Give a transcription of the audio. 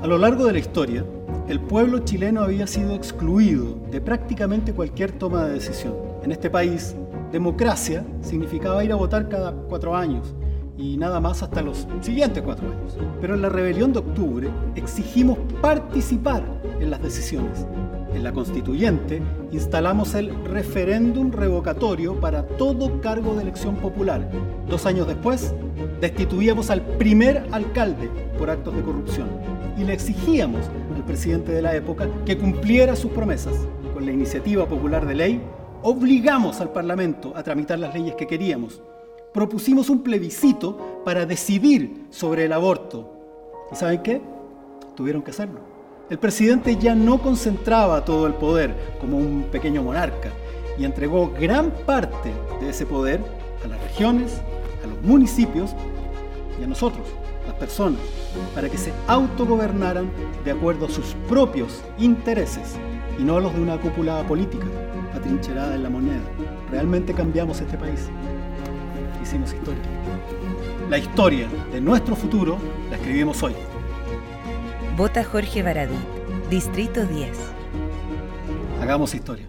A lo largo de la historia, el pueblo chileno había sido excluido de prácticamente cualquier toma de decisión. En este país, democracia significaba ir a votar cada cuatro años y nada más hasta los siguientes cuatro años. Pero en la rebelión de octubre exigimos participar en las decisiones. En la constituyente instalamos el referéndum revocatorio para todo cargo de elección popular. Dos años después, destituíamos al primer alcalde por actos de corrupción y le exigíamos al presidente de la época que cumpliera sus promesas. Con la iniciativa popular de ley, obligamos al Parlamento a tramitar las leyes que queríamos. Propusimos un plebiscito para decidir sobre el aborto. ¿Y saben qué? Tuvieron que hacerlo. El presidente ya no concentraba todo el poder como un pequeño monarca y entregó gran parte de ese poder a las regiones, a los municipios y a nosotros, las personas, para que se autogobernaran de acuerdo a sus propios intereses y no a los de una cúpula política atrincherada en la moneda. Realmente cambiamos este país. Hicimos historia. La historia de nuestro futuro la escribimos hoy. Vota Jorge Baradí, Distrito 10. Hagamos historia.